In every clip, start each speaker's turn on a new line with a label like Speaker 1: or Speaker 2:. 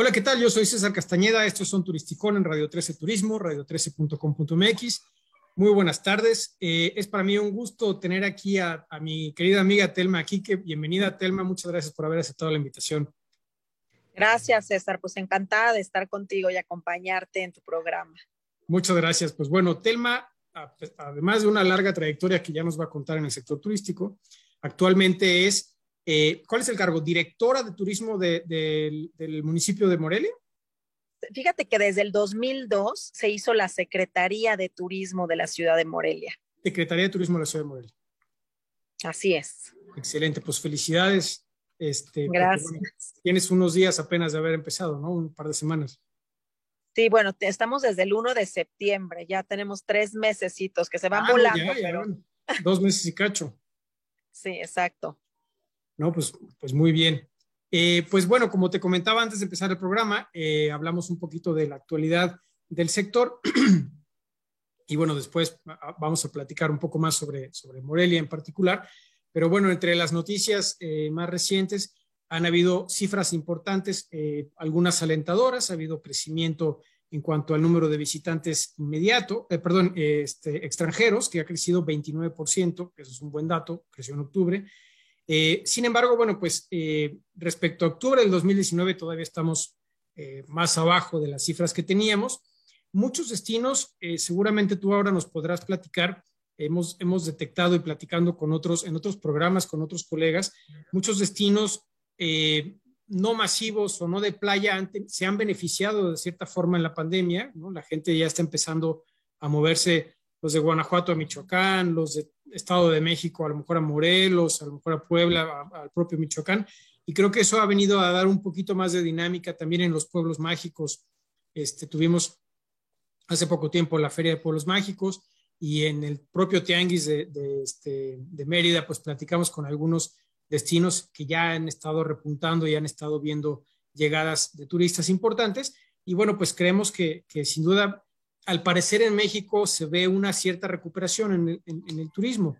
Speaker 1: Hola, ¿qué tal? Yo soy César Castañeda. Estos son Turisticón en Radio 13 Turismo, radio13.com.mx. Muy buenas tardes. Eh, es para mí un gusto tener aquí a, mi querida amiga Telma Quique. Bienvenida, Telma. Muchas gracias por haber aceptado la invitación.
Speaker 2: Gracias, César. Pues encantada de estar contigo y acompañarte en tu programa.
Speaker 1: Muchas gracias. Pues bueno, Telma, además de una larga trayectoria que ya nos va a contar en el sector turístico, actualmente es eh, ¿Cuál es el cargo? ¿Directora de turismo del municipio de Morelia?
Speaker 2: Fíjate que desde el 2002 se hizo la Secretaría de Turismo de la ciudad de Morelia.
Speaker 1: Secretaría de Turismo de la ciudad de Morelia.
Speaker 2: Así es.
Speaker 1: Excelente, pues felicidades. Este,
Speaker 2: Gracias.
Speaker 1: tienes unos días apenas de haber empezado, ¿no? Un par de semanas.
Speaker 2: Sí, bueno, estamos desde el 1 de septiembre, ya tenemos tres mesecitos que se van ah, volando.
Speaker 1: Dos meses y cacho.
Speaker 2: Sí, exacto.
Speaker 1: ¿No? Pues, pues muy bien. Eh, pues bueno, como te comentaba antes de empezar el programa, eh, hablamos un poquito de la actualidad del sector y bueno, después vamos a platicar un poco más sobre, sobre Morelia en particular. Pero bueno, entre las noticias eh, más recientes han habido cifras importantes, algunas alentadoras, ha habido crecimiento en cuanto al número de visitantes inmediato, perdón, este, extranjeros, que ha crecido 29%, que eso es un buen dato, creció en octubre, eh, sin embargo, bueno, pues eh, respecto a octubre del 2019 todavía estamos eh, más abajo de las cifras que teníamos. Muchos destinos, seguramente tú ahora nos podrás platicar, hemos, hemos detectado y platicando con otros, en otros programas, con otros colegas, muchos destinos no masivos o no de playa se han beneficiado de cierta forma en la pandemia. La gente ya está empezando a moverse los de Guanajuato a Michoacán, los de Estado de México a lo mejor a Morelos, a lo mejor a Puebla, al propio Michoacán. Y creo que eso ha venido a dar un poquito más de dinámica también en los pueblos mágicos. Este, tuvimos hace poco tiempo la Feria de Pueblos Mágicos y en el propio Tianguis de, este, Mérida, pues platicamos con algunos destinos que ya han estado repuntando y han estado viendo llegadas de turistas importantes. Y bueno, pues creemos que, que sin duda al parecer en México se ve una cierta recuperación en el, turismo.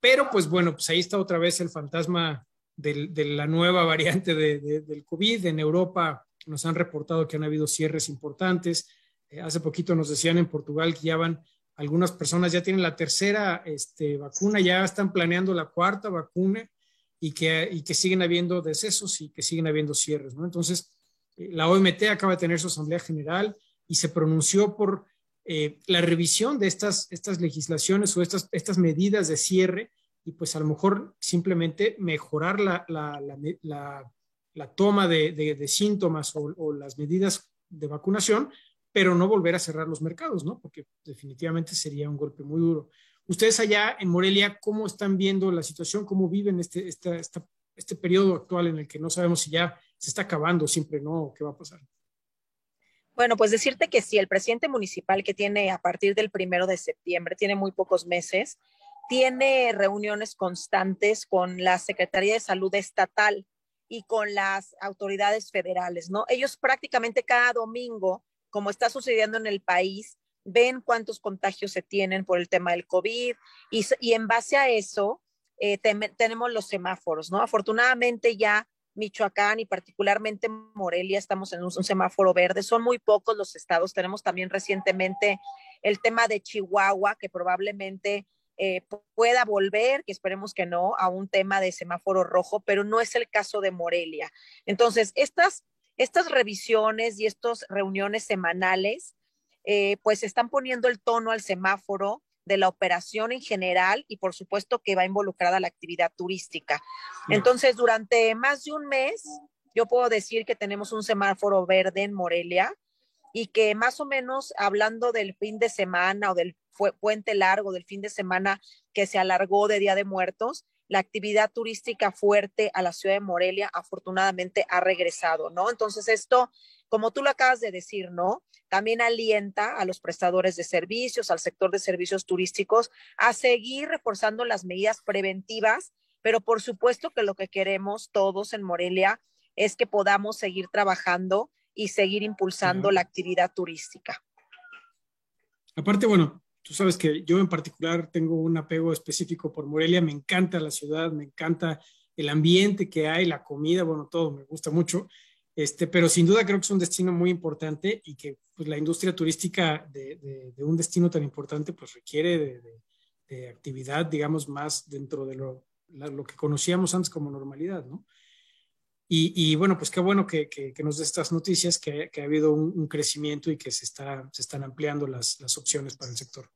Speaker 1: Pero pues bueno, pues ahí está otra vez el fantasma de la nueva variante del COVID. En Europa nos han reportado que han habido cierres importantes. Eh, hace poquito nos decían en Portugal que ya van, algunas personas ya tienen la tercera este, vacuna, ya están planeando la cuarta vacuna y que, siguen habiendo decesos y que siguen habiendo cierres. ¿no? Entonces, eh, la OMT acaba de tener su asamblea general y se pronunció por eh, la revisión de estas, estas legislaciones o estas, estas medidas de cierre y pues a lo mejor simplemente mejorar la, la, la, toma de, síntomas o, o, las medidas de vacunación, pero no volver a cerrar los mercados, ¿no? Porque definitivamente sería un golpe muy duro. Ustedes allá en Morelia, ¿cómo están viendo la situación? ¿Cómo viven este, esta, este periodo actual en el que no sabemos si ya se está acabando, siempre no, qué va a pasar?
Speaker 2: Bueno, pues decirte que si el presidente municipal que tiene a partir del primero de septiembre, tiene muy pocos meses, tiene reuniones constantes con la Secretaría de Salud Estatal y con las autoridades federales, ¿no? Ellos prácticamente cada domingo, como está sucediendo en el país, ven cuántos contagios se tienen por el tema del COVID y, y en base a eso eh, tenemos los semáforos, ¿no? Afortunadamente ya Michoacán y particularmente Morelia estamos en un, semáforo verde. Son muy pocos los estados. Tenemos también recientemente el tema de Chihuahua, que probablemente eh, pueda volver, que esperemos que no, a un tema de semáforo rojo, pero no es el caso de Morelia. Entonces, estas, estas revisiones y estas reuniones semanales, eh, pues están poniendo el tono al semáforo de la operación en general y por supuesto que va involucrada la actividad turística. Entonces, durante más de un mes, yo puedo decir que tenemos un semáforo verde en Morelia y que más o menos hablando del fin de semana o del puente largo del fin de semana que se alargó de Día de Muertos, la actividad turística fuerte a la ciudad de Morelia afortunadamente ha regresado, ¿no? Entonces esto, como tú lo acabas de decir, ¿no? También alienta a los prestadores de servicios, al sector de servicios turísticos, a seguir reforzando las medidas preventivas, pero por supuesto que lo que queremos todos en Morelia es que podamos seguir trabajando y seguir impulsando la actividad turística.
Speaker 1: Aparte, bueno, tú sabes que yo en particular tengo un apego específico por Morelia, me encanta la ciudad, me encanta el ambiente que hay, la comida, bueno, todo me gusta mucho, este, pero sin duda creo que es un destino muy importante y que pues, la industria turística de, un destino tan importante pues requiere de, actividad, digamos, más dentro de lo, que conocíamos antes como normalidad, ¿no? Y, bueno, pues qué bueno que, nos dé estas noticias, que, ha habido un, crecimiento y que se, está, se están ampliando las, las, opciones para el sector.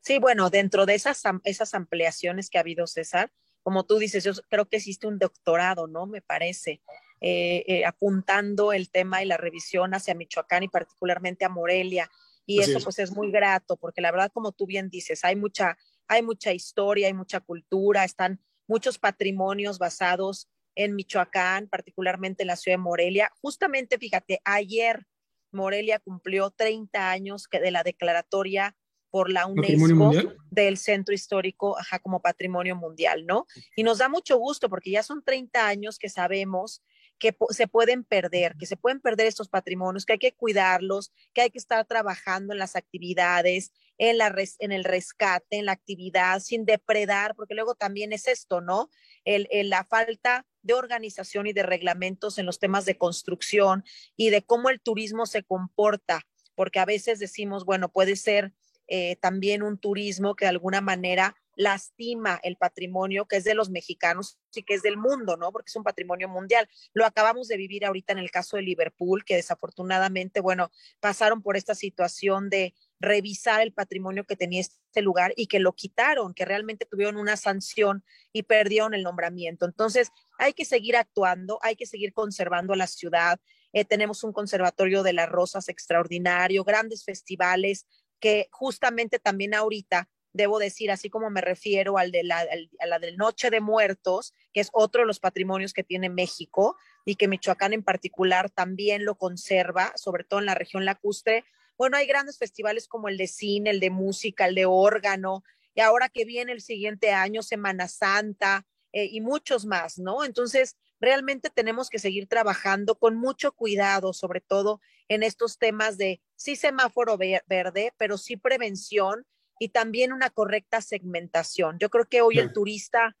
Speaker 2: Sí, bueno, dentro de esas, esas ampliaciones que ha habido, César, como tú dices, yo creo que existe un doctorado, ¿no? Me parece, eh, eh, apuntando el tema y la revisión hacia Michoacán y particularmente a Morelia. Y eso pues es muy grato, porque la verdad, como tú bien dices, hay mucha, hay mucha historia, hay mucha cultura, están muchos patrimonios basados en Michoacán, particularmente en la ciudad de Morelia. Justamente, fíjate, ayer Morelia cumplió 30 años de la declaratoria por la UNESCO del centro histórico ajá, como patrimonio mundial, ¿no? Y nos da mucho gusto porque ya son 30 años que sabemos que se pueden perder, que se pueden perder estos patrimonios, que hay que cuidarlos, que hay que estar trabajando en las actividades, en, la en el rescate, en la actividad, sin depredar, porque luego también es esto, ¿no? El, la falta de organización y de reglamentos en los temas de construcción y de cómo el turismo se comporta, porque a veces decimos, bueno, puede ser eh, también un turismo que de alguna manera lastima el patrimonio que es de los mexicanos y que es del mundo, ¿no? Porque es un patrimonio mundial. Lo acabamos de vivir ahorita en el caso de Liverpool, que desafortunadamente, bueno, pasaron por esta situación de revisar el patrimonio que tenía este lugar y que lo quitaron, que realmente tuvieron una sanción y perdieron el nombramiento. Entonces, hay que seguir actuando, hay que seguir conservando la ciudad. Eh, tenemos un conservatorio de las rosas extraordinario, grandes festivales que justamente también ahorita debo decir, así como me refiero al de la, a la del Noche de Muertos, que es otro de los patrimonios que tiene México y que Michoacán en particular también lo conserva, sobre todo en la región lacustre. Bueno, hay grandes festivales como el de cine, el de música, el de órgano, y ahora que viene el siguiente año, Semana Santa eh, y muchos más, ¿no? Entonces, realmente tenemos que seguir trabajando con mucho cuidado, sobre todo en estos temas de sí semáforo verde, pero sí prevención y también una correcta segmentación. Yo creo que hoy el turista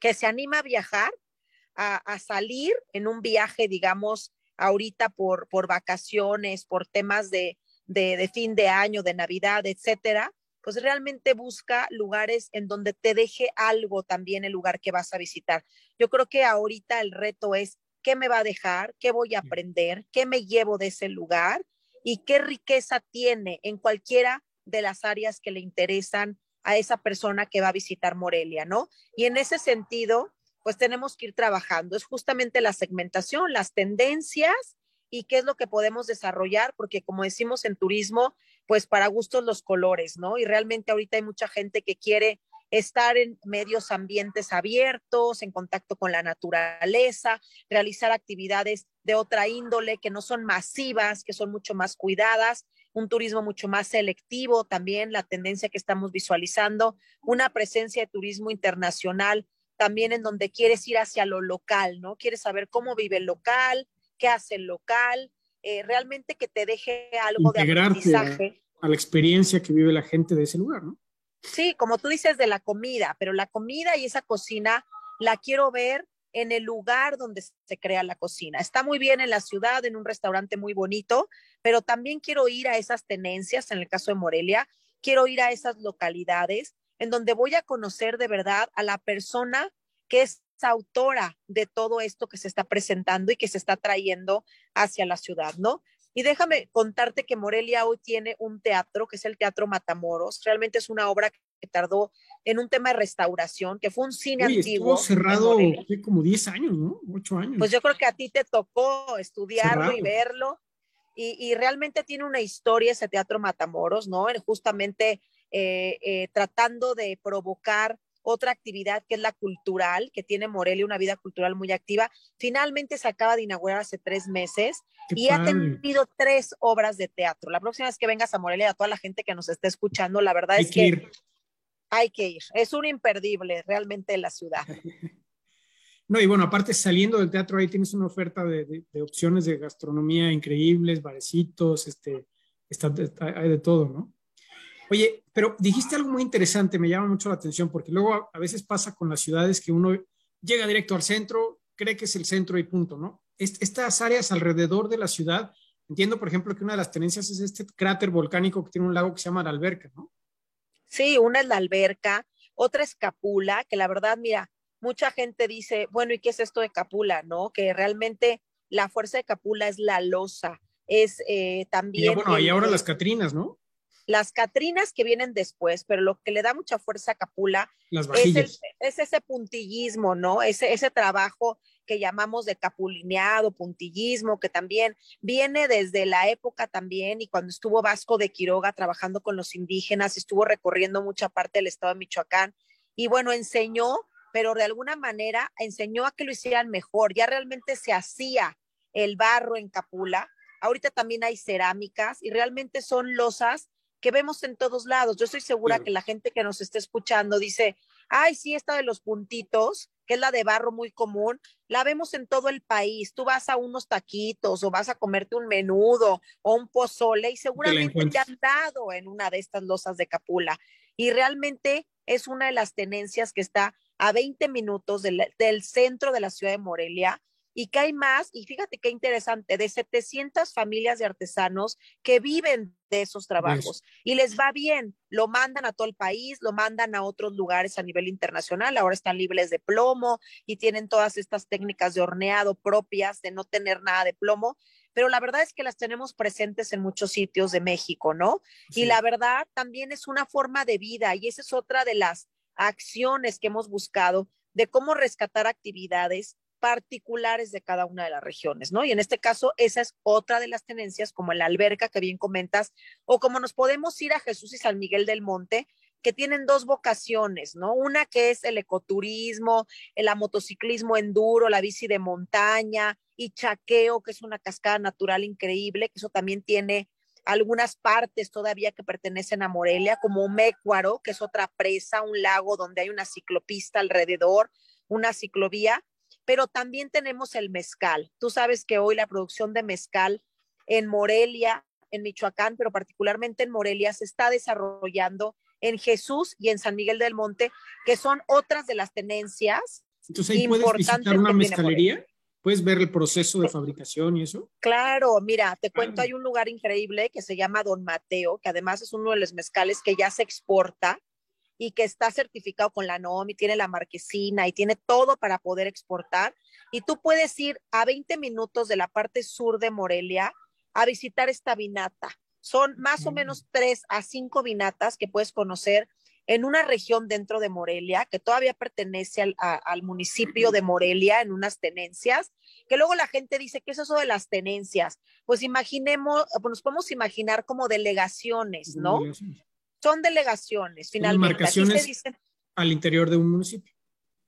Speaker 2: que se anima a viajar, a, salir en un viaje, digamos, ahorita por, por vacaciones, por temas de, de, fin de año, de Navidad, etcétera, pues realmente busca lugares en donde te deje algo también el lugar que vas a visitar. Yo creo que ahorita el reto es qué me va a dejar, qué voy a aprender, qué me llevo de ese lugar y qué riqueza tiene en cualquiera de las áreas que le interesan a esa persona que va a visitar Morelia, ¿no? Y en ese sentido, pues tenemos que ir trabajando. Es justamente la segmentación, las tendencias y qué es lo que podemos desarrollar, porque como decimos en turismo, pues para gustos los colores, ¿no? Y realmente ahorita hay mucha gente que quiere estar en medios ambientes abiertos, en contacto con la naturaleza, realizar actividades de otra índole que no son masivas, que son mucho más cuidadas un turismo mucho más selectivo, también la tendencia que estamos visualizando, una presencia de turismo internacional también en donde quieres ir hacia lo local, ¿no? Quieres saber cómo vive el local, qué hace el local, eh, realmente que te deje algo de aprendizaje.
Speaker 1: A, a la experiencia que vive la gente de ese lugar, ¿no?
Speaker 2: Sí, como tú dices de la comida, pero la comida y esa cocina la quiero ver en el lugar donde se crea la cocina. Está muy bien en la ciudad, en un restaurante muy bonito, pero también quiero ir a esas tenencias, en el caso de Morelia, quiero ir a esas localidades en donde voy a conocer de verdad a la persona que es autora de todo esto que se está presentando y que se está trayendo hacia la ciudad, ¿no? Y déjame contarte que Morelia hoy tiene un teatro, que es el Teatro Matamoros. Realmente es una obra que tardó en un tema de restauración, que fue un cine
Speaker 1: Uy,
Speaker 2: antiguo.
Speaker 1: Estuvo cerrado como 10 años, ¿no? 8 años.
Speaker 2: Pues yo creo que a ti te tocó estudiarlo
Speaker 1: Cerrado.
Speaker 2: y verlo. Y, y realmente tiene una historia ese Teatro Matamoros, ¿no? Justamente eh, eh, tratando de provocar otra actividad que es la cultural, que tiene Morelia una vida cultural muy activa. Finalmente se acaba de inaugurar hace tres meses
Speaker 1: Qué
Speaker 2: y ha
Speaker 1: padre.
Speaker 2: tenido tres obras de teatro. La próxima vez que vengas a Morelia, a toda la gente que nos está escuchando, la verdad
Speaker 1: Hay
Speaker 2: es
Speaker 1: que
Speaker 2: que
Speaker 1: ir.
Speaker 2: Hay que ir. Es un imperdible realmente la ciudad.
Speaker 1: No, y bueno, aparte saliendo del teatro, ahí tienes una oferta de, opciones de gastronomía increíbles, barecitos, este, está, hay de todo, ¿no? Oye, pero dijiste algo muy interesante, me llama mucho la atención, porque luego a, veces pasa con las ciudades que uno llega directo al centro, cree que es el centro y punto, ¿no? Est- estas áreas alrededor de la ciudad, entiendo, por ejemplo, que una de las tenencias es este cráter volcánico que tiene un lago que se llama la Alberca, ¿no?
Speaker 2: Sí, una es la alberca, otra es Capula, que la verdad, mira, mucha gente dice, bueno, ¿y qué es esto de Capula? ¿No? Que realmente la fuerza de Capula es la losa, es eh,
Speaker 1: Y
Speaker 2: también...
Speaker 1: bueno, y ahora las Catrinas, ¿no?
Speaker 2: las Catrinas que vienen después, pero lo que le da mucha fuerza a Capula
Speaker 1: Las
Speaker 2: es, el- es ese puntillismo, ¿no? Ese, ese trabajo que llamamos de capulineado, puntillismo, que también viene desde la época también y cuando estuvo Vasco de Quiroga trabajando con los indígenas, estuvo recorriendo mucha parte del estado de Michoacán y bueno, enseñó, pero de alguna manera enseñó a que lo hicieran mejor, ya realmente se hacía el barro en Capula, ahorita también hay cerámicas y realmente son losas que vemos en todos lados. Yo estoy segura
Speaker 1: Claro.
Speaker 2: que la gente que nos esté escuchando dice, ay, sí, esta de los puntitos, que es la de barro muy común, la vemos en todo el país. Tú vas a unos taquitos o vas a comerte un menudo o un pozole y seguramente te han dado en una de estas losas de Capula. Y realmente es una de las tenencias que está a 20 minutos del, del centro de la ciudad de Morelia y que hay más, y fíjate qué interesante, de 700 familias de artesanos que viven de esos trabajos y les va bien, lo mandan a todo el país, lo mandan a otros lugares a nivel internacional, ahora están libres de plomo y tienen todas estas técnicas de horneado propias, de no tener nada de plomo, pero la verdad es que las tenemos presentes en muchos sitios de México, ¿no?
Speaker 1: Sí.
Speaker 2: Y la verdad también es una forma de vida y esa es otra de las acciones que hemos buscado de cómo rescatar actividades particulares de cada una de las regiones, ¿no? Y en este caso, esa es otra de las tenencias, como la alberca que bien comentas, o como nos podemos ir a Jesús y San Miguel del Monte, que tienen dos vocaciones, ¿no? Una que es el ecoturismo, el motociclismo enduro, la bici de montaña y chaqueo, que es una cascada natural increíble, que eso también tiene algunas partes todavía que pertenecen a Morelia, como Mécuaro, que es otra presa, un lago donde hay una ciclopista alrededor, una ciclovía, pero también tenemos el mezcal. Tú sabes que hoy la producción de mezcal en Morelia, en Michoacán, pero particularmente en Morelia, se está desarrollando en Jesús y en San Miguel del Monte, que son otras de las tenencias.
Speaker 1: Entonces ahí puedes visitar una mezcalería, puedes ver el proceso de fabricación y eso.
Speaker 2: Claro, mira, te cuento, hay un lugar increíble que se llama Don Mateo, que además es uno de los mezcales que ya se exporta y que está certificado con la NOM y tiene la marquesina y tiene todo para poder exportar. Y tú puedes ir a 20 minutos de la parte sur de Morelia a visitar esta vinata. Son más o
Speaker 1: Mm.
Speaker 2: menos tres a cinco vinatas que puedes conocer en una región dentro de Morelia que todavía pertenece al, a- al municipio de Morelia en unas tenencias, que luego la gente dice, ¿qué es eso de las tenencias? Pues imaginemos, pues nos podemos imaginar como delegaciones, ¿no? Son delegaciones, finalmente.
Speaker 1: Demarcaciones.
Speaker 2: dicen,
Speaker 1: Al interior de un municipio.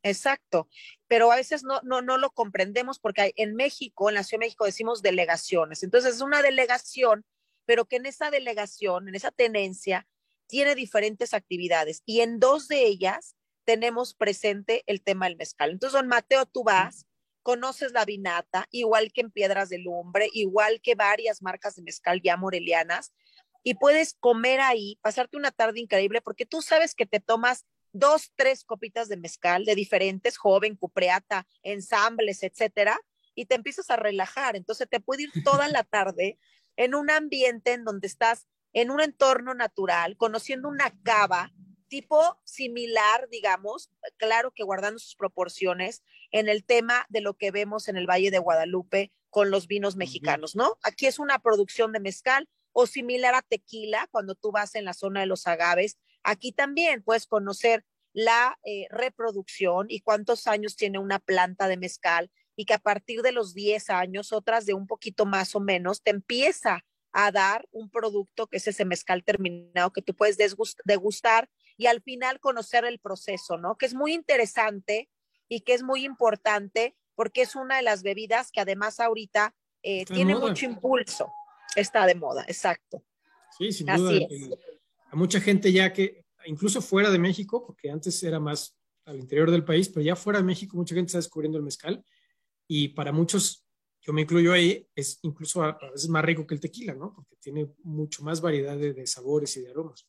Speaker 2: Exacto, pero a veces no, no, no lo comprendemos porque hay- en México, en la Ciudad de México decimos delegaciones. Entonces es una delegación, pero que en esa delegación, en esa tenencia, tiene diferentes actividades y en dos de ellas tenemos presente el tema del mezcal. Entonces, don Mateo, tú vas, conoces la vinata, igual que en Piedras de Lumbre, igual que varias marcas de mezcal ya morelianas, y puedes comer ahí, pasarte una tarde increíble, porque tú sabes que te tomas dos, tres copitas de mezcal de diferentes, joven, cupreata, ensambles, etcétera, y te empiezas a relajar. Entonces te puede ir toda la tarde en un ambiente en donde estás en un entorno natural, conociendo una cava tipo similar, digamos, claro que guardando sus proporciones en el tema de lo que vemos en el Valle de Guadalupe con los vinos mexicanos, ¿no? Aquí es una producción de mezcal o similar a tequila cuando tú vas en la zona de los agaves. Aquí también puedes conocer la eh, reproducción y cuántos años tiene una planta de mezcal y que a partir de los 10 años, otras de un poquito más o menos, te empieza a dar un producto que es ese mezcal terminado que tú puedes degustar y al final conocer el proceso, ¿no? Que es muy interesante y que es muy importante porque es una de las bebidas que además ahorita eh, tiene mucho impulso. Está de moda, exacto.
Speaker 1: Sí, sin duda. Eh, a mucha gente ya que, incluso fuera de México, porque antes era más al interior del país, pero ya fuera de México mucha gente está descubriendo el mezcal y para muchos yo me incluyo ahí, es incluso a, veces más rico que el tequila, ¿no? Porque tiene mucho más variedad de, sabores y de aromas.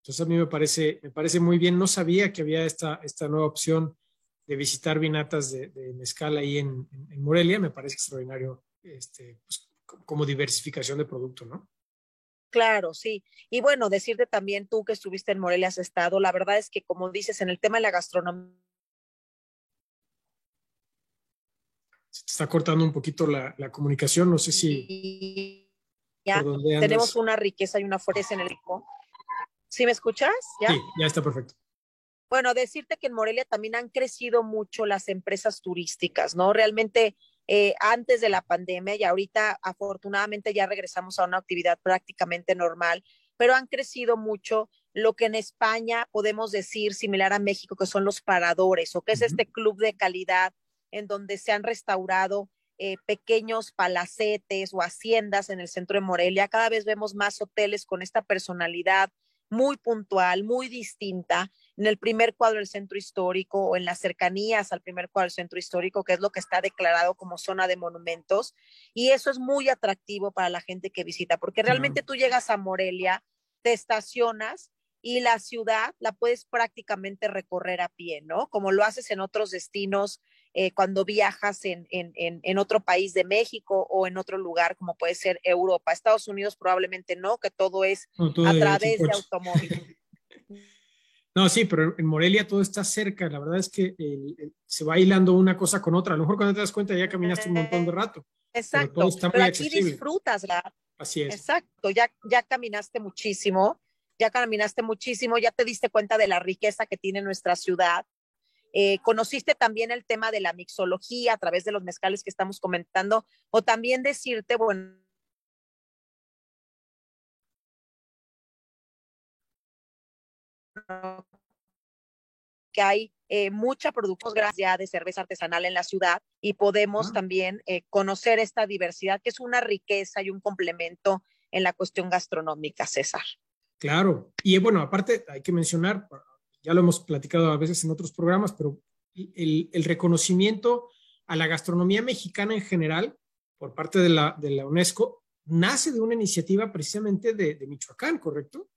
Speaker 1: Entonces a mí me parece, me parece muy bien. No sabía que había esta, esta nueva opción de visitar vinatas de, mezcal ahí en, Morelia. Me parece extraordinario este, pues, como diversificación de producto, ¿no?
Speaker 2: Claro, sí. Y bueno, decirte también tú que estuviste en Morelia, has estado, la verdad es que como dices, en el tema de la gastronomía,
Speaker 1: se está cortando un poquito la, la comunicación, no sé si...
Speaker 2: Ya tenemos una riqueza y una fuerza en el equipo. ¿Sí me escuchas?
Speaker 1: ¿Ya? Sí, ya está perfecto.
Speaker 2: Bueno, decirte que en Morelia también han crecido mucho las empresas turísticas, ¿no? Realmente eh, antes de la pandemia y ahorita afortunadamente ya regresamos a una actividad prácticamente normal, pero han crecido mucho lo que en España podemos decir similar a México, que son los paradores o que es este club de calidad en donde se han restaurado eh, pequeños palacetes o haciendas en el centro de Morelia. Cada vez vemos más hoteles con esta personalidad muy puntual, muy distinta, en el primer cuadro del centro histórico o en las cercanías al primer cuadro del centro histórico, que es lo que está declarado como zona de monumentos. Y eso es muy atractivo para la gente que visita, porque realmente tú llegas a Morelia, te estacionas y la ciudad la puedes prácticamente recorrer a pie, ¿no? Como lo haces en otros destinos eh, cuando viajas en, en, en, otro país de México o en otro lugar como puede ser Europa. Estados Unidos probablemente no, que todo es a través de, automóvil.
Speaker 1: No, sí, pero en Morelia todo está cerca. La verdad es que se va hilando una cosa con otra. A lo mejor cuando te das cuenta ya caminaste un montón de rato.
Speaker 2: Exacto. Pero, aquí disfrutas, la...
Speaker 1: Así es.
Speaker 2: Exacto. Ya, ya caminaste muchísimo, ya caminaste muchísimo, ya te diste cuenta de la riqueza que tiene nuestra ciudad eh, conociste también el tema de la mixología a través de los mezcales que estamos comentando, o también decirte, bueno, que hay eh, mucha producción gracias de cerveza artesanal en la ciudad y podemos ah. también eh, conocer esta diversidad que es una riqueza y un complemento en la cuestión gastronómica, César.
Speaker 1: Claro, y bueno, aparte hay que mencionar, ya lo hemos platicado a veces en otros programas, pero el, reconocimiento a la gastronomía mexicana en general por parte de la, de la UNESCO nace de una iniciativa precisamente de, de Michoacán, ¿correcto?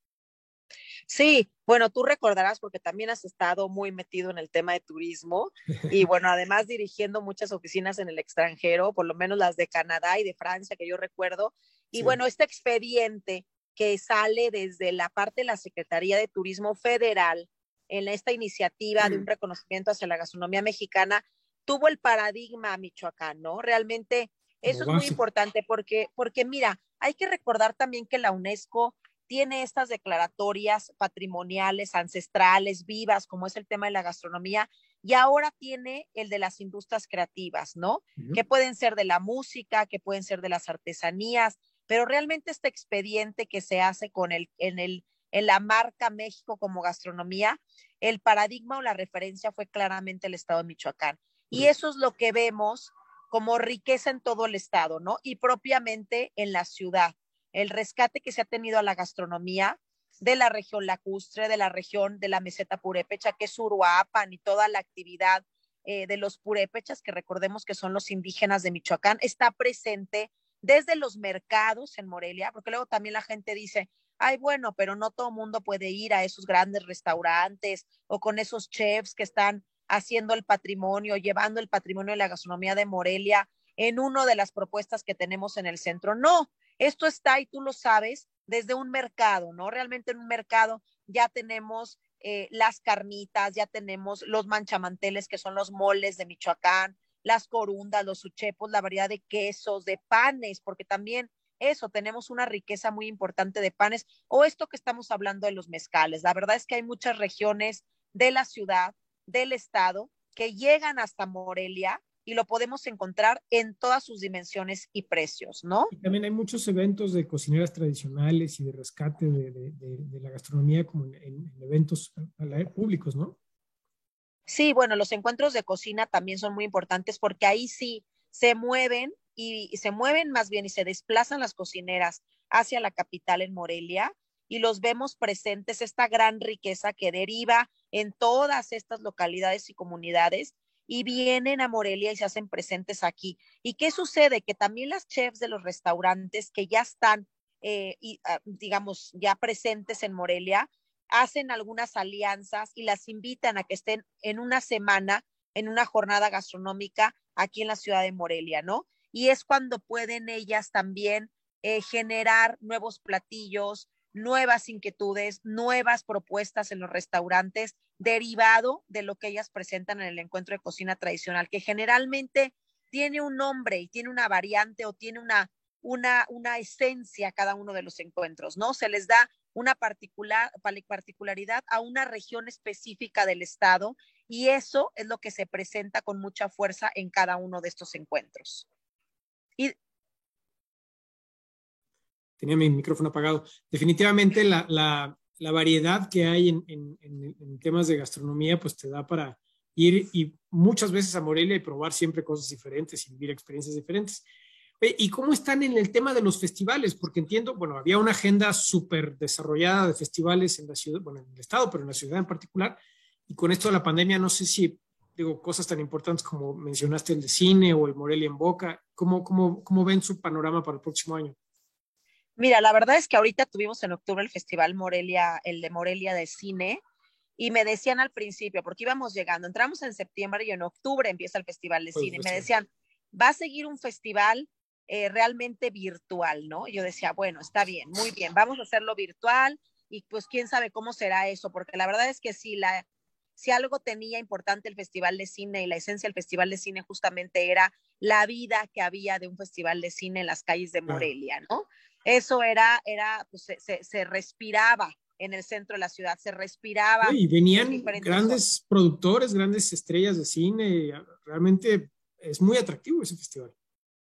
Speaker 2: Sí, bueno, tú recordarás porque también has estado muy metido en el tema de turismo y bueno, además dirigiendo muchas oficinas en el extranjero, por lo menos las de Canadá y de Francia que yo recuerdo. Y bueno, este expediente que sale desde la parte de la Secretaría de Turismo Federal en esta iniciativa de un reconocimiento hacia la gastronomía mexicana, tuvo el paradigma Michoacán, ¿no? Realmente eso es muy importante porque, porque mira, hay que recordar también que la UNESCO tiene estas declaratorias patrimoniales, ancestrales, vivas, como es el tema de la gastronomía, y ahora tiene el de las industrias creativas, ¿no? Que pueden ser de la música, que pueden ser de las artesanías, pero realmente este expediente que se hace con el, en el en la marca México como gastronomía, el paradigma o la referencia fue claramente el estado de Michoacán. Y eso es lo que vemos como riqueza en todo el estado, ¿no? Y propiamente en la ciudad. El rescate que se ha tenido a la gastronomía de la región lacustre, de la región de la meseta purépecha, que es Uruapan y toda la actividad eh, de los purépechas, que recordemos que son los indígenas de Michoacán, está presente desde los mercados en Morelia, porque luego también la gente dice, ay, bueno, pero no todo mundo puede ir a esos grandes restaurantes o con esos chefs que están haciendo el patrimonio, llevando el patrimonio de la gastronomía de Morelia en una de las propuestas que tenemos en el centro. No, Esto está, y tú lo sabes, desde un mercado, ¿no? Realmente en un mercado ya tenemos eh, las carnitas, ya tenemos los manchamanteles, que son los moles de Michoacán, las corundas, los uchepos, la variedad de quesos, de panes, porque también eso, tenemos una riqueza muy importante de panes, o esto que estamos hablando de los mezcales. La verdad es que hay muchas regiones de la ciudad, del estado, que llegan hasta Morelia y lo podemos encontrar en todas sus dimensiones y precios, ¿no?
Speaker 1: Y también hay muchos eventos de cocineras tradicionales y de rescate de, de, de, la gastronomía como en, en eventos públicos, ¿no?
Speaker 2: Sí, bueno, los encuentros de cocina también son muy importantes porque ahí sí se mueven y, se mueven más bien y se desplazan las cocineras hacia la capital en Morelia y los vemos presentes, esta gran riqueza que deriva en todas estas localidades y comunidades y vienen a Morelia y se hacen presentes aquí. ¿Y qué sucede? Que también las chefs de los restaurantes que ya están, eh, y, uh, digamos, ya presentes en Morelia, hacen algunas alianzas y las invitan a que estén en una semana, en una jornada gastronómica aquí en la ciudad de Morelia, ¿no? Y es cuando pueden ellas también eh, generar nuevos platillos, nuevas inquietudes, nuevas propuestas en los restaurantes, derivado de lo que ellas presentan en el encuentro de cocina tradicional, que generalmente tiene un nombre y tiene una variante o tiene una, una, una esencia cada uno de los encuentros, ¿no? Se les da una particular, particularidad a una región específica del estado y eso es lo que se presenta con mucha fuerza en cada uno de estos encuentros. Y
Speaker 1: tenía mi micrófono apagado. Definitivamente la, la, la variedad que hay en, en, en, temas de gastronomía, pues te da para ir y muchas veces a Morelia y probar siempre cosas diferentes y vivir experiencias diferentes. ¿Y cómo están en el tema de los festivales? Porque entiendo, bueno, había una agenda súper desarrollada de festivales en la ciudad, bueno, en el estado, pero en la ciudad en particular. Y con esto de la pandemia, no sé si, digo, cosas tan importantes como mencionaste el de cine o el Morelia en Boca, ¿cómo, cómo, cómo ven su panorama para el próximo año?
Speaker 2: Mira, la verdad es que ahorita tuvimos en octubre el Festival Morelia, el de Morelia de Cine, y me decían al principio, porque íbamos llegando, entramos en septiembre y en octubre empieza el Festival de pues Cine, y me decían, va a seguir un festival eh, realmente virtual, ¿no? Yo decía, bueno, está bien, muy bien, vamos a hacerlo virtual y pues quién sabe cómo será eso, porque la verdad es que si la si algo tenía importante el Festival de Cine y la esencia del Festival de Cine justamente era la vida que había de un festival de cine en las calles de Morelia, ¿no? Eso era, era pues, se, respiraba en el centro de la ciudad, se respiraba.
Speaker 1: y venían grandes cosas. productores, grandes estrellas de cine, realmente es muy atractivo ese festival.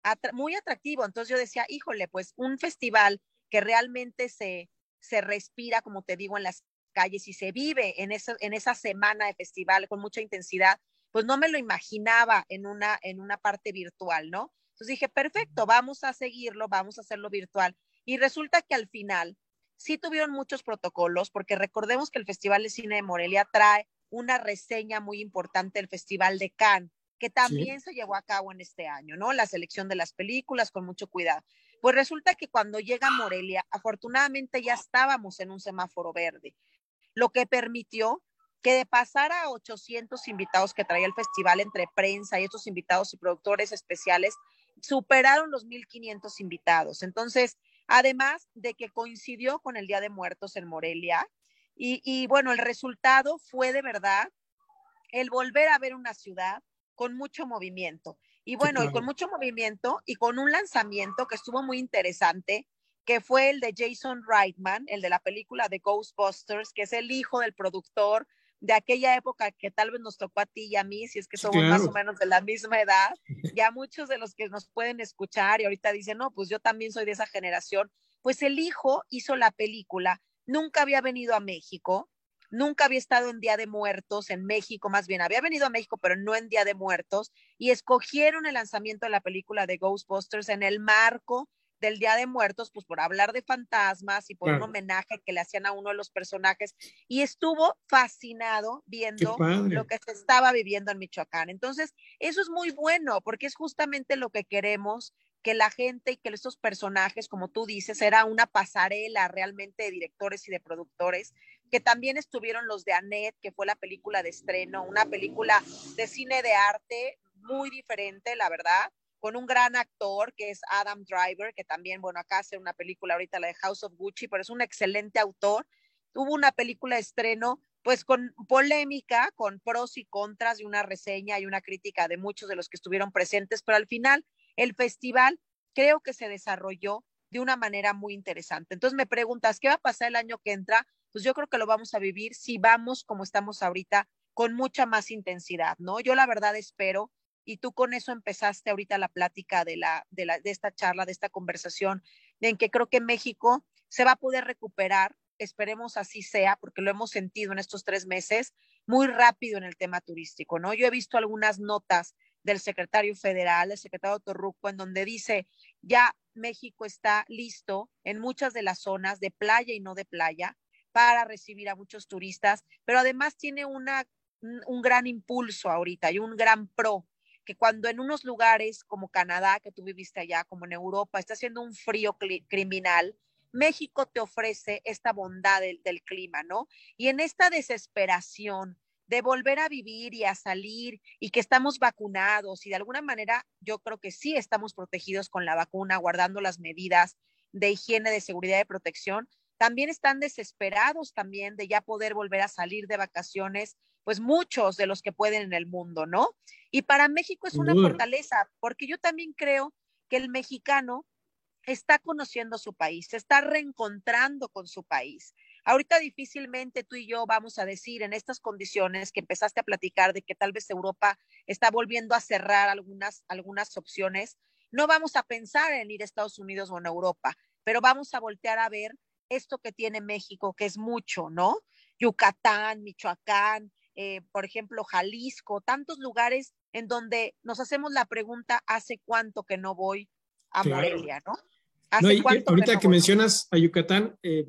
Speaker 2: Atra muy atractivo, entonces yo decía, híjole, pues un festival que realmente se, se respira, como te digo, en las calles y se vive en, eso, en esa semana de festival con mucha intensidad, pues no me lo imaginaba en una, en una parte virtual, ¿no? Entonces dije, perfecto, vamos a seguirlo, vamos a hacerlo virtual. Y resulta que al final sí tuvieron muchos protocolos, porque recordemos que el Festival de Cine de Morelia trae una reseña muy importante del Festival de Cannes, que también sí. se llevó a cabo en este año, ¿no? La selección de las películas con mucho cuidado. Pues resulta que cuando llega Morelia, afortunadamente ya estábamos en un semáforo verde, lo que permitió que de pasar a 800 invitados que traía el festival entre prensa y estos invitados y productores especiales, superaron los 1.500 invitados. Entonces, además de que coincidió con el Día de Muertos en Morelia. Y, y, bueno, el resultado fue de verdad el volver a ver una ciudad con mucho movimiento. Y bueno, sí, claro. y con mucho movimiento y con un lanzamiento que estuvo muy interesante, que fue el de Jason Reitman, el de la película de Ghostbusters, que es el hijo del productor de aquella época que tal vez nos tocó a ti y a mí, si es que somos claro. más o menos de la misma edad, y a muchos de los que nos pueden escuchar y ahorita dicen, no, pues yo también soy de esa generación, pues el hijo hizo la película, nunca había venido a México, nunca había estado en Día de Muertos en México, más bien había venido a México, pero no en Día de Muertos, y escogieron el lanzamiento de la película de Ghostbusters en el marco del Día de Muertos, pues por hablar de fantasmas y por claro. un homenaje que le hacían a uno de los personajes, y estuvo fascinado viendo lo que se estaba viviendo en Michoacán. Entonces, eso es muy bueno, porque es justamente lo que queremos que la gente y que estos personajes, como tú dices, era una pasarela realmente de directores y de productores, que también estuvieron los de Annette, que fue la película de estreno, una película de cine de arte muy diferente, la verdad, con un gran actor que es Adam Driver, que también, bueno, acá hace una película ahorita, la de House of Gucci, pero es un excelente autor. Hubo una película de estreno, pues con polémica, con pros y contras y una reseña y una crítica de muchos de los que estuvieron presentes, pero al final el festival creo que se desarrolló de una manera muy interesante. Entonces me preguntas, ¿qué va a pasar el año que entra? Pues yo creo que lo vamos a vivir si vamos como estamos ahorita con mucha más intensidad, ¿no? Yo la verdad espero y tú con eso empezaste ahorita la plática de, la, de, la, de esta charla, de esta conversación, en que creo que México se va a poder recuperar, esperemos así sea, porque lo hemos sentido en estos tres meses, muy rápido en el tema turístico, ¿no? Yo he visto algunas notas del secretario federal, el secretario Torruco, en donde dice, ya México está listo en muchas de las zonas de playa y no de playa para recibir a muchos turistas, pero además tiene una, un gran impulso ahorita y un gran pro que cuando en unos lugares como Canadá, que tú viviste allá, como en Europa, está haciendo un frío criminal, México te ofrece esta bondad del, del clima, ¿no? Y en esta desesperación de volver a vivir y a salir y que estamos vacunados y de alguna manera yo creo que sí estamos protegidos con la vacuna, guardando las medidas de higiene, de seguridad y protección, también están desesperados también de ya poder volver a salir de vacaciones pues muchos de los que pueden en el mundo, ¿no? Y para México es una fortaleza, porque yo también creo que el mexicano está conociendo su país, se está reencontrando con su país. Ahorita difícilmente tú y yo vamos a decir en estas condiciones que empezaste a platicar de que tal vez Europa está volviendo a cerrar algunas, algunas opciones, no vamos a pensar en ir a Estados Unidos o en Europa, pero vamos a voltear a ver esto que tiene México, que es mucho, ¿no? Yucatán, Michoacán, eh, por ejemplo, Jalisco, tantos lugares en donde nos hacemos la pregunta, ¿hace cuánto que no voy a Morelia, no?
Speaker 1: ahorita que, mencionas a Yucatán, eh,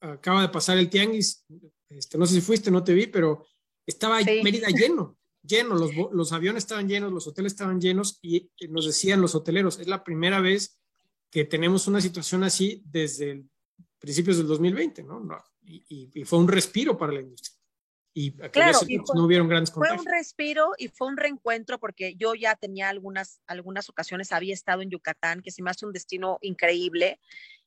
Speaker 1: acaba de pasar el tianguis, este, no sé si fuiste, no te vi, pero estaba Mérida lleno, lleno, los, los, aviones estaban llenos, los hoteles estaban llenos y nos decían los hoteleros, es la primera vez que tenemos una situación así desde principios del 2020, ¿no? y, fue un respiro para la industria y
Speaker 2: claro, no hubieron grandes contagios. Fue un respiro y fue un reencuentro porque yo ya tenía algunas, algunas ocasiones, había estado en Yucatán, que se me hace un destino increíble.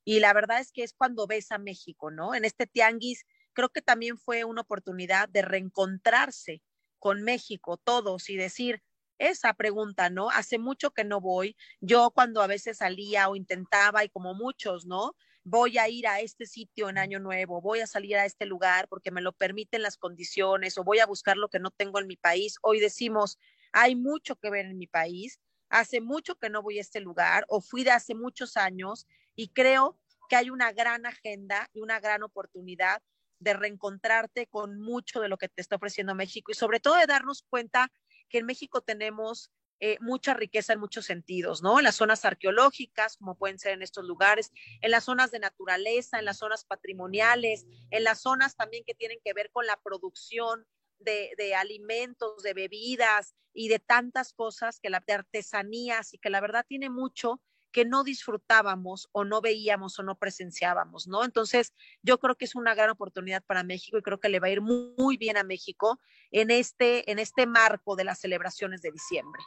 Speaker 2: Y la verdad es que es cuando ves a México, ¿no? En este tianguis, creo que también fue una oportunidad de reencontrarse con México todos y decir, esa pregunta, ¿no? Hace mucho que no voy. Yo cuando a veces salía o intentaba, y como muchos, ¿no? Voy a ir a este sitio en año nuevo, voy a salir a este lugar porque me lo permiten las condiciones o voy a buscar lo que no tengo en mi país. Hoy decimos, hay mucho que ver en mi país, hace mucho que no voy a este lugar o fui de hace muchos años y creo que hay una gran agenda y una gran oportunidad de reencontrarte con mucho de lo que te está ofreciendo México y sobre todo de darnos cuenta que en México tenemos eh, mucha riqueza en muchos sentidos, ¿no? En las zonas arqueológicas, como pueden ser en estos lugares, en las zonas de naturaleza, en las zonas patrimoniales, en las zonas también que tienen que ver con la producción de, de alimentos, de bebidas y de tantas cosas que la, de artesanías y que la verdad tiene mucho que no disfrutábamos o no veíamos o no presenciábamos, ¿no? Entonces, yo creo que es una gran oportunidad para México y creo que le va a ir muy, bien a México en este, en este marco de las celebraciones de diciembre.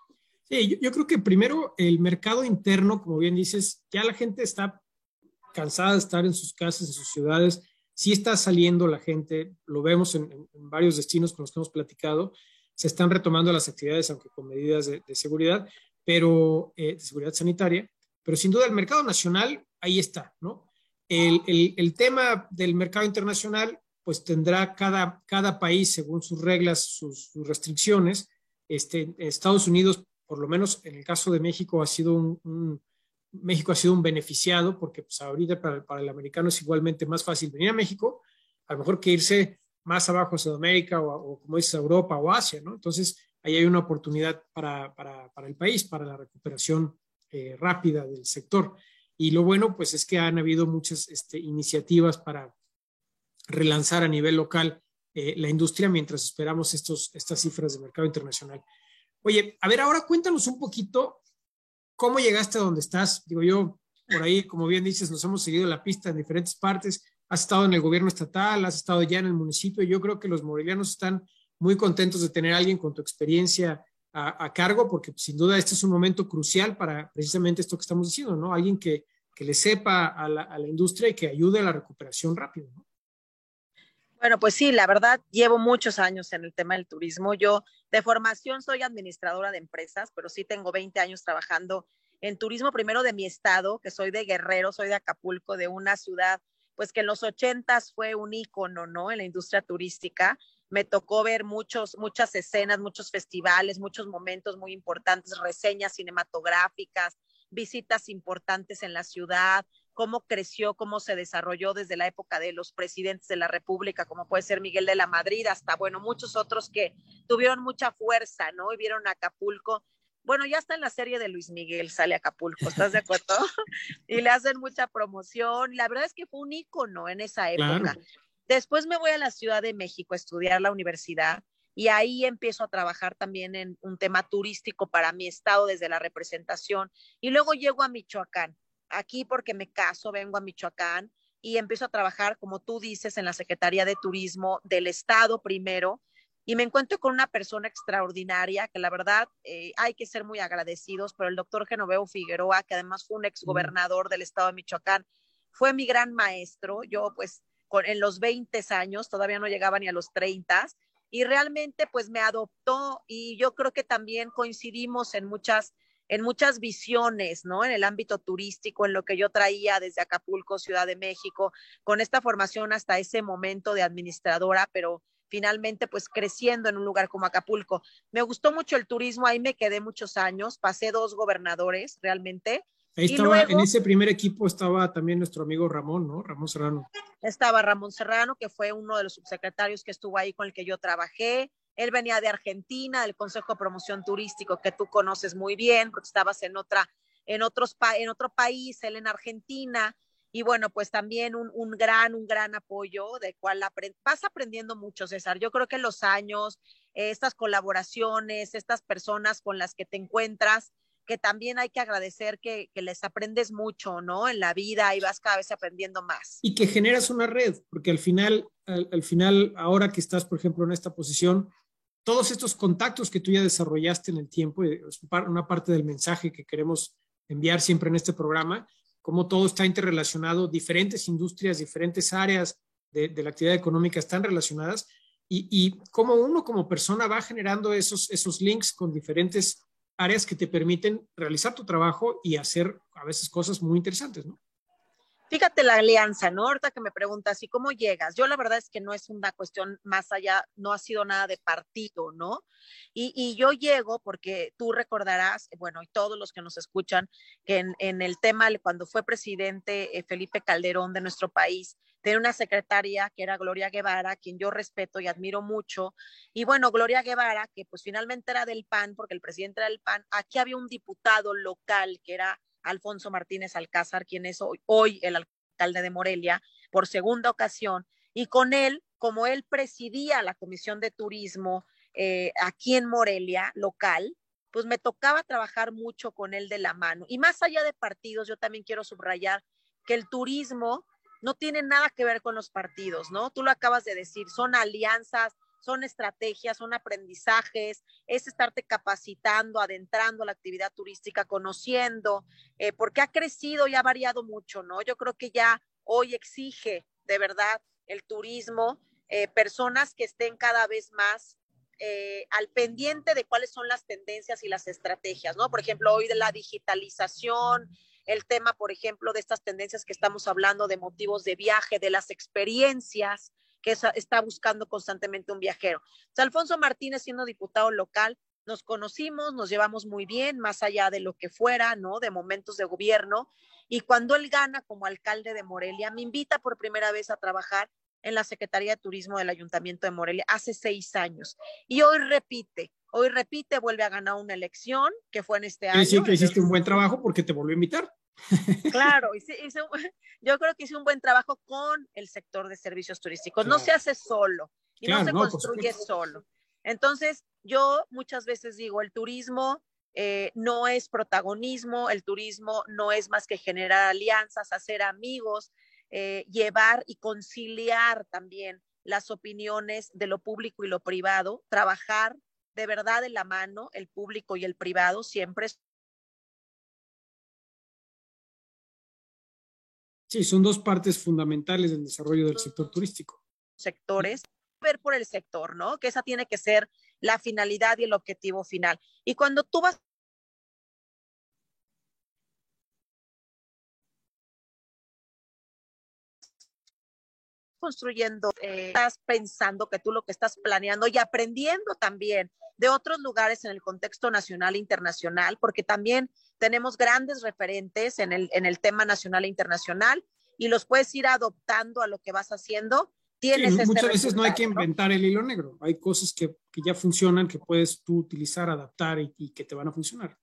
Speaker 1: Sí, yo, creo que primero el mercado interno, como bien dices, ya la gente está cansada de estar en sus casas, en sus ciudades, sí está saliendo la gente, lo vemos en, varios destinos con los que hemos platicado, se están retomando las actividades, aunque con medidas de, seguridad, pero eh, de seguridad sanitaria, pero sin duda el mercado nacional ahí está, ¿no? El, el, tema del mercado internacional, pues tendrá cada, cada país, según sus reglas, sus, restricciones. Este, Estados Unidos por lo menos en el caso de México ha sido un, México ha sido un beneficiado porque pues ahorita para, el americano es igualmente más fácil venir a México, a lo mejor que irse más abajo a Sudamérica o, como dices Europa o Asia, ¿no? Entonces ahí hay una oportunidad para, para, para el país, para la recuperación eh, rápida del sector. Y lo bueno pues es que han habido muchas este, iniciativas para relanzar a nivel local eh, la industria mientras esperamos estos, estas cifras de mercado internacional. Oye, a ver, ahora cuéntanos un poquito cómo llegaste a donde estás. Digo yo, por ahí, como bien dices, nos hemos seguido la pista en diferentes partes. Has estado en el gobierno estatal, has estado ya en el municipio. Yo creo que los morelianos están muy contentos de tener a alguien con tu experiencia a, cargo, porque sin duda este es un momento crucial para precisamente esto que estamos diciendo, ¿no? Alguien que, que le sepa a la, a la, industria y que ayude a la recuperación rápido, ¿no?
Speaker 2: Bueno, pues sí, la verdad, llevo muchos años en el tema del turismo. Yo de formación soy administradora de empresas, pero sí tengo 20 años trabajando en turismo, primero de mi estado, que soy de Guerrero, soy de Acapulco, de una ciudad, pues que en los ochentas fue un ícono, ¿no? En la industria turística. Me tocó ver muchos, muchas escenas, muchos festivales, muchos momentos muy importantes, reseñas cinematográficas, visitas importantes en la ciudad, cómo creció, cómo se desarrolló desde la época de los presidentes de la República, como puede ser Miguel de la Madrid, hasta, bueno, muchos otros que tuvieron mucha fuerza, ¿no? Y vieron Acapulco. Bueno, ya está en la serie de Luis Miguel, sale Acapulco, ¿estás de acuerdo? y le hacen mucha promoción. La verdad es que fue un ícono en esa época. Claro. Después me voy a la Ciudad de México a estudiar la universidad y ahí empiezo a trabajar también en un tema turístico para mi estado desde la representación. Y luego llego a Michoacán aquí porque me caso, vengo a Michoacán y empiezo a trabajar, como tú dices, en la Secretaría de Turismo del Estado primero. Y me encuentro con una persona extraordinaria que la verdad eh, hay que ser muy agradecidos, pero el doctor Genoveo Figueroa, que además fue un exgobernador del estado de Michoacán, fue mi gran maestro. Yo pues en los 20 años, todavía no llegaba ni a los 30, y realmente pues me adoptó y yo creo que también coincidimos en muchas en muchas visiones, ¿no? En el ámbito turístico, en lo que yo traía desde Acapulco, Ciudad de México, con esta formación hasta ese momento de administradora, pero finalmente pues creciendo en un lugar como Acapulco. Me gustó mucho el turismo, ahí me quedé muchos años, pasé dos gobernadores realmente.
Speaker 1: Ahí estaba, luego, en ese primer equipo estaba también nuestro amigo Ramón, ¿no? Ramón Serrano.
Speaker 2: Estaba Ramón Serrano, que fue uno de los subsecretarios que estuvo ahí con el que yo trabajé. Él venía de Argentina, del Consejo de Promoción Turístico, que tú conoces muy bien, porque estabas en, otra, en, otros, en otro país, él en Argentina. Y bueno, pues también un, un gran, un gran apoyo de cual aprend vas aprendiendo mucho, César. Yo creo que los años, estas colaboraciones, estas personas con las que te encuentras, que también hay que agradecer que, que, les aprendes mucho, ¿no? En la vida y vas cada vez aprendiendo más.
Speaker 1: Y que generas una red, porque al final, al, al final, ahora que estás, por ejemplo, en esta posición, todos estos contactos que tú ya desarrollaste en el tiempo, es una parte del mensaje que queremos enviar siempre en este programa, cómo todo está interrelacionado, diferentes industrias, diferentes áreas de, de la actividad económica están relacionadas y, y, cómo uno como persona va generando esos, esos links con diferentes áreas que te permiten realizar tu trabajo y hacer a veces cosas muy interesantes, ¿no?
Speaker 2: Fíjate la alianza, ¿no? Ahorita que me preguntas, ¿y cómo llegas? Yo la verdad es que no es una cuestión más allá, no ha sido nada de partido, ¿no? Y, y yo llego porque tú recordarás, bueno, y todos los que nos escuchan, que en, en el tema, cuando fue presidente eh, Felipe Calderón de nuestro país, tenía una secretaria que era Gloria Guevara, quien yo respeto y admiro mucho. Y bueno, Gloria Guevara, que pues finalmente era del PAN, porque el presidente era del PAN, aquí había un diputado local que era Alfonso Martínez Alcázar, quien es hoy, hoy, el alcalde de Morelia, por segunda ocasión, y con él, como él presidía la Comisión de Turismo eh, aquí en Morelia, local, pues me tocaba trabajar mucho con él de la mano. Y más allá de partidos, yo también quiero subrayar que el turismo no tiene nada que ver con los partidos, ¿no? Tú lo acabas de decir, son alianzas, son estrategias, son aprendizajes, es estarte capacitando, adentrando a la actividad turística, conociendo, eh, porque ha crecido y ha variado mucho, ¿no? Yo creo que ya hoy exige de verdad el turismo eh, personas que estén cada vez más eh, al pendiente de cuáles son las tendencias y las estrategias, ¿no? Por ejemplo, hoy de la digitalización, el tema, por ejemplo, de estas tendencias que estamos hablando de motivos de viaje, de las experiencias, que está buscando constantemente un viajero. O Alfonso Martínez, siendo diputado local, nos conocimos, nos llevamos muy bien, más allá de lo que fuera, ¿no? De momentos de gobierno. Y cuando él gana como alcalde de Morelia, me invita por primera vez a trabajar en la Secretaría de Turismo del Ayuntamiento de Morelia hace seis años. Y hoy repite, hoy repite, vuelve a ganar una elección que fue en este año.
Speaker 1: Sí, que hiciste un buen trabajo porque te volvió a invitar.
Speaker 2: Claro, hice, hice, yo creo que hice un buen trabajo con el sector de servicios turísticos. Claro. No se hace solo y claro, no se no, construye solo. Entonces, yo muchas veces digo, el turismo eh, no es protagonismo, el turismo no es más que generar alianzas, hacer amigos, eh, llevar y conciliar también las opiniones de lo público y lo privado, trabajar de verdad de la mano, el público y el privado, siempre
Speaker 1: Sí, son dos partes fundamentales del desarrollo del sector turístico.
Speaker 2: Sectores, ver por el sector, ¿no? Que esa tiene que ser la finalidad y el objetivo final. Y cuando tú vas construyendo, eh, estás pensando que tú lo que estás planeando y aprendiendo también de otros lugares en el contexto nacional e internacional, porque también tenemos grandes referentes en el, en el tema nacional e internacional y los puedes ir adoptando a lo que vas haciendo. Tienes
Speaker 1: sí,
Speaker 2: este
Speaker 1: muchas veces no hay que inventar el hilo negro. Hay cosas que, que ya funcionan, que puedes tú utilizar, adaptar y, y que te van a funcionar.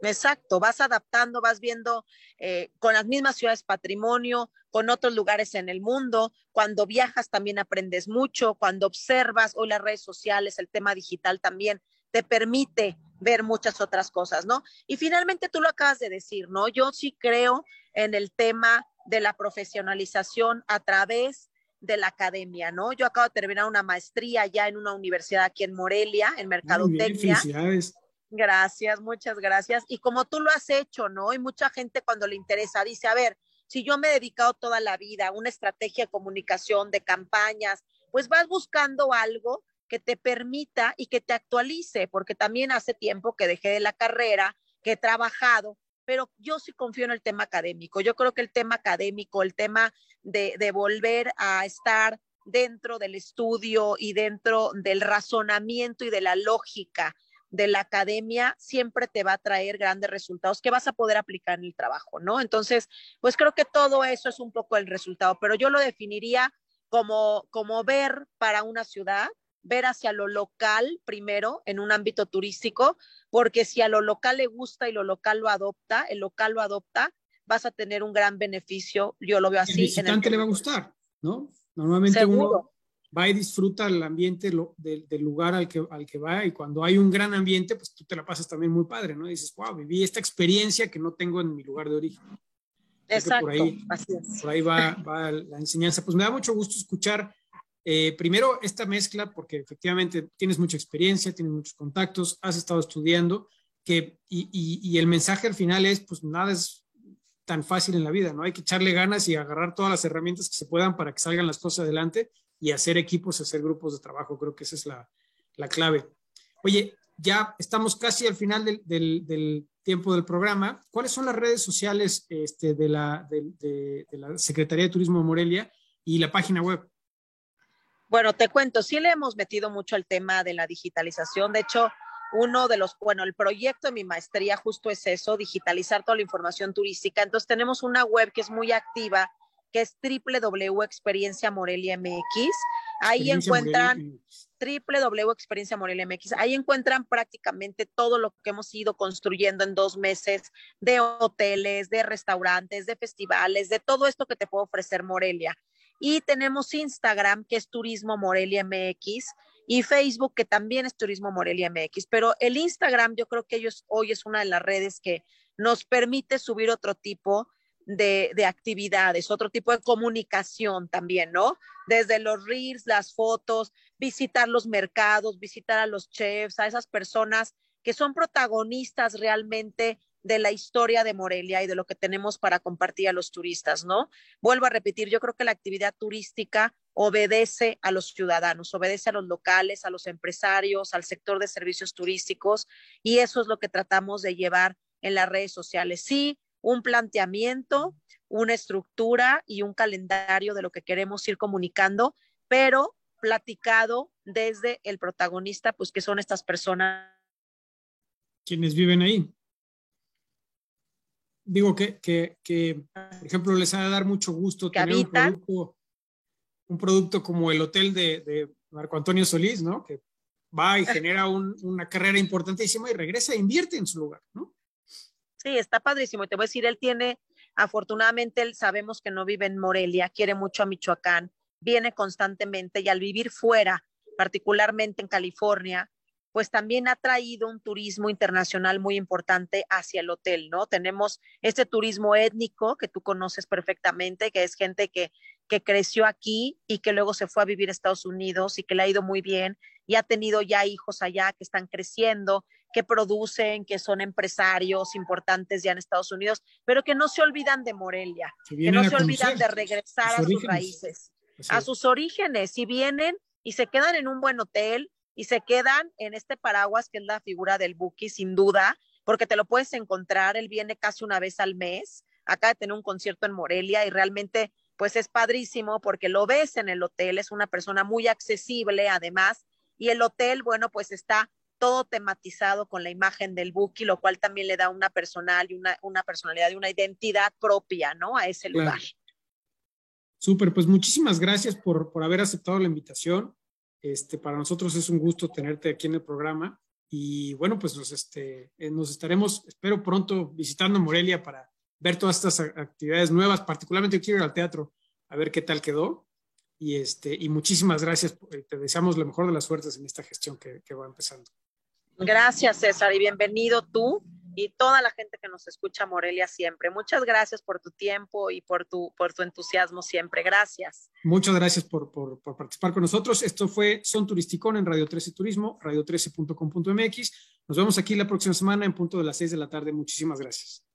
Speaker 2: Exacto, vas adaptando, vas viendo eh, con las mismas ciudades patrimonio, con otros lugares en el mundo. Cuando viajas también aprendes mucho, cuando observas hoy las redes sociales, el tema digital también te permite ver muchas otras cosas, ¿no? Y finalmente tú lo acabas de decir, ¿no? Yo sí creo en el tema de la profesionalización a través de la academia, ¿no? Yo acabo de terminar una maestría ya en una universidad aquí en Morelia, en
Speaker 1: Muy bien,
Speaker 2: Mercadotecnia.
Speaker 1: felicidades.
Speaker 2: Gracias, muchas gracias. Y como tú lo has hecho, ¿no? Y mucha gente cuando le interesa dice, a ver, si yo me he dedicado toda la vida a una estrategia de comunicación, de campañas, pues vas buscando algo que te permita y que te actualice, porque también hace tiempo que dejé de la carrera, que he trabajado, pero yo sí confío en el tema académico. Yo creo que el tema académico, el tema de, de volver a estar dentro del estudio y dentro del razonamiento y de la lógica de la academia siempre te va a traer grandes resultados que vas a poder aplicar en el trabajo, ¿no? Entonces, pues creo que todo eso es un poco el resultado, pero yo lo definiría como, como ver para una ciudad, ver hacia lo local primero en un ámbito turístico, porque si a lo local le gusta y lo local lo adopta, el local lo adopta, vas a tener un gran beneficio, yo lo veo así.
Speaker 1: El visitante
Speaker 2: en el
Speaker 1: le va a gustar, ¿no? Normalmente uno. Va y disfruta el ambiente lo, del, del lugar al que, al que va y cuando hay un gran ambiente, pues tú te la pasas también muy padre, ¿no? dices, wow, viví esta experiencia que no tengo en mi lugar de origen.
Speaker 2: Exacto,
Speaker 1: por ahí,
Speaker 2: así es.
Speaker 1: por ahí va, va la enseñanza. Pues me da mucho gusto escuchar eh, primero esta mezcla, porque efectivamente tienes mucha experiencia, tienes muchos contactos, has estado estudiando, que, y, y, y el mensaje al final es, pues nada es tan fácil en la vida, ¿no? Hay que echarle ganas y agarrar todas las herramientas que se puedan para que salgan las cosas adelante y hacer equipos, hacer grupos de trabajo. Creo que esa es la, la clave. Oye, ya estamos casi al final del, del, del, tiempo del programa. ¿Cuáles son las redes sociales este, de, la, de, de, de, la Secretaría de Turismo de Morelia y la página web?
Speaker 2: Bueno, te cuento, sí le hemos metido mucho al tema de la digitalización. De hecho, uno de los, bueno, el proyecto de mi maestría justo es eso, digitalizar toda la información turística. Entonces tenemos una web que es muy activa, que es www.experienciamoreliamx. Ahí encuentran www.experienciamoreliamx. Ahí encuentran prácticamente todo lo que hemos ido construyendo en dos meses de hoteles, de restaurantes, de festivales, de todo esto que te puede ofrecer Morelia. Y tenemos Instagram, que es Turismo Morelia MX, y Facebook, que también es Turismo Morelia MX. Pero el Instagram, yo creo que ellos hoy es una de las redes que nos permite subir otro tipo de, de, actividades, otro tipo de comunicación también, ¿no? Desde los reels, las fotos, visitar los mercados, visitar a los chefs, a esas personas que son protagonistas realmente de la historia de Morelia y de lo que tenemos para compartir a los turistas, ¿no? Vuelvo a repetir, yo creo que la actividad turística obedece a los ciudadanos, obedece a los locales, a los empresarios, al sector de servicios turísticos y eso es lo que tratamos de llevar en las redes sociales. Sí, un planteamiento, una estructura y un calendario de lo que queremos ir comunicando, pero platicado desde el protagonista, pues que son estas personas.
Speaker 1: Quienes viven ahí. Digo que, que, que por ejemplo, les ha de dar mucho gusto tener un producto, un producto, como el hotel de, de, Marco Antonio Solís, ¿no? Que va y genera un, una carrera importantísima y regresa e invierte en su lugar, ¿no?
Speaker 2: Sí, está padrísimo. Te voy a decir, él tiene, afortunadamente, él sabemos que no vive en Morelia, quiere mucho a Michoacán, viene constantemente y al vivir fuera, particularmente en California, pues también ha traído un turismo internacional muy importante hacia el hotel, ¿no? Tenemos este turismo étnico que tú conoces perfectamente, que es gente que, que creció aquí y que luego se fue a vivir a Estados Unidos y que le ha ido muy bien y ha tenido ya hijos allá que están creciendo, que producen, que son empresarios importantes ya en Estados Unidos, pero que no se olvidan de Morelia, que no se olvidan de regresar a sus raíces, a sus orígenes, y vienen y se quedan en un buen hotel y se quedan en este paraguas que es la figura del Buki, sin duda, porque te lo puedes encontrar, él viene casi una vez al mes, acá de tener un concierto en Morelia y realmente pues es padrísimo porque lo ves en el hotel, es una persona muy accesible además y el hotel, bueno, pues está todo tematizado con la imagen del Buki, lo cual también le da una personal y una, una personalidad y una identidad propia, ¿no? A ese lugar.
Speaker 1: Súper, pues muchísimas gracias por, por haber aceptado la invitación. Este, para nosotros es un gusto tenerte aquí en el programa y bueno, pues nos, este, eh, nos estaremos, espero pronto, visitando Morelia para ver todas estas actividades nuevas, particularmente quiero ir al teatro a ver qué tal quedó. Y, este, y muchísimas gracias, eh, te deseamos lo mejor de las suertes en esta gestión que, que va empezando.
Speaker 2: Gracias, César, y bienvenido tú y toda la gente que nos escucha Morelia siempre. Muchas gracias por tu tiempo y por tu, por tu entusiasmo siempre. Gracias.
Speaker 1: Muchas gracias por, por, participar con nosotros. Esto fue Son Turisticón en Radio 13 Turismo, radio13.com.mx. Nos vemos aquí la próxima semana en punto de las 6 de la tarde. Muchísimas gracias.